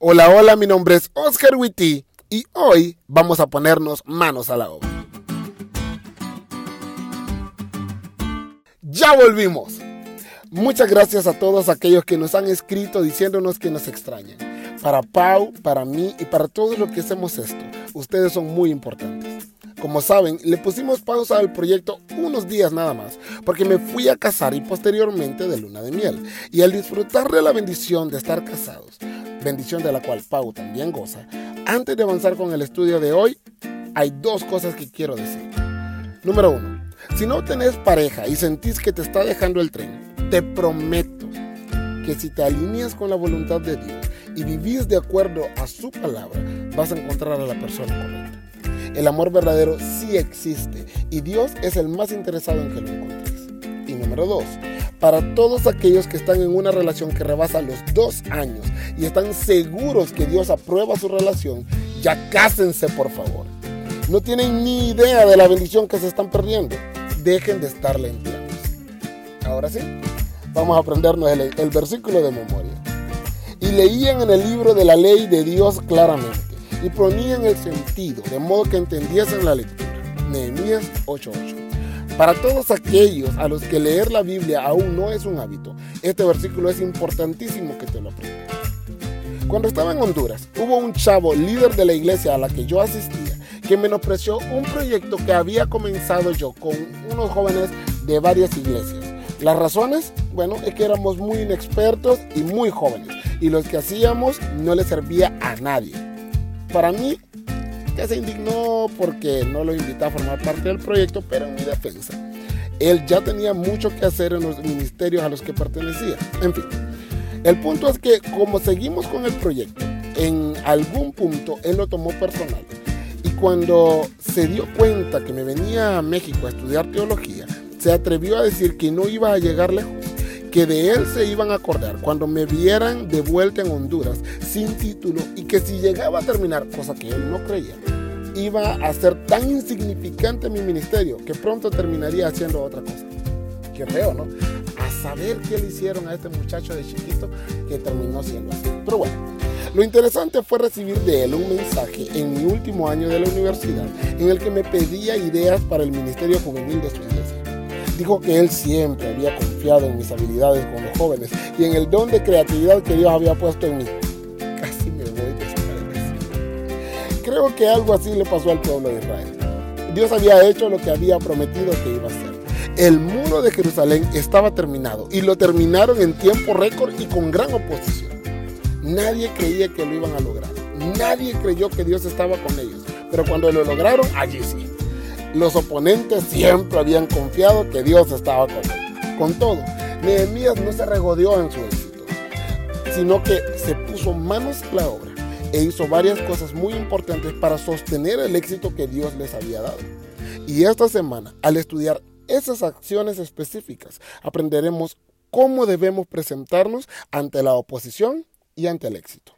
Hola, hola, mi nombre es Oscar Witty y hoy vamos a ponernos manos a la obra. Ya volvimos. Muchas gracias a todos aquellos que nos han escrito diciéndonos que nos extrañan. Para Pau, para mí y para todos los que hacemos esto, ustedes son muy importantes. Como saben, le pusimos pausa al proyecto unos días nada más, porque me fui a casar y posteriormente de luna de miel. Y al disfrutar de la bendición de estar casados, bendición de la cual Pau también goza, antes de avanzar con el estudio de hoy, hay dos cosas que quiero decir. Número uno, si no tenés pareja y sentís que te está dejando el tren, te prometo que si te alineas con la voluntad de Dios y vivís de acuerdo a su palabra, vas a encontrar a la persona correcta. El amor verdadero sí existe y Dios es el más interesado en que lo encuentres. Y número dos, para todos aquellos que están en una relación que rebasa los dos años y están seguros que Dios aprueba su relación, ya cásense por favor. No tienen ni idea de la bendición que se están perdiendo. Dejen de estar lentos. Ahora sí, vamos a aprendernos el, el versículo de memoria. Y leían en el libro de la ley de Dios claramente y ponían el sentido, de modo que entendiesen la lectura. Nehemías 8:8. Para todos aquellos a los que leer la Biblia aún no es un hábito, este versículo es importantísimo que te lo aprendas. Cuando estaba en Honduras, hubo un chavo líder de la iglesia a la que yo asistía que menospreció un proyecto que había comenzado yo con unos jóvenes de varias iglesias. Las razones, bueno, es que éramos muy inexpertos y muy jóvenes y lo que hacíamos no le servía a nadie. Para mí, que se indignó porque no lo invité a formar parte del proyecto, pero en mi defensa, él ya tenía mucho que hacer en los ministerios a los que pertenecía. En fin, el punto es que como seguimos con el proyecto, en algún punto él lo tomó personal. Y cuando se dio cuenta que me venía a México a estudiar teología, se atrevió a decir que no iba a llegar lejos, que de él se iban a acordar cuando me vieran de vuelta en Honduras sin título y que si llegaba a terminar, cosa que él no creía, iba a ser tan insignificante mi ministerio que pronto terminaría haciendo otra cosa. Qué feo, ¿no? A saber qué le hicieron a este muchacho de chiquito que terminó siendo así. Pero bueno, lo interesante fue recibir de él un mensaje en mi último año de la universidad en el que me pedía ideas para el ministerio juvenil de iglesia. Dijo que él siempre había confiado en mis habilidades con los jóvenes y en el don de creatividad que Dios había puesto en mí. Casi me voy desagradecido. Creo que algo así le pasó al pueblo de Israel. Dios había hecho lo que había prometido que iba a hacer. El muro de Jerusalén estaba terminado y lo terminaron en tiempo récord y con gran oposición. Nadie creía que lo iban a lograr. Nadie creyó que Dios estaba con ellos. Pero cuando lo lograron, allí sí. Los oponentes siempre habían confiado que Dios estaba con él. Con todo, Nehemías no se regodeó en su éxito, sino que se puso manos a la obra e hizo varias cosas muy importantes para sostener el éxito que Dios les había dado. Y esta semana, al estudiar esas acciones específicas, aprenderemos cómo debemos presentarnos ante la oposición y ante el éxito.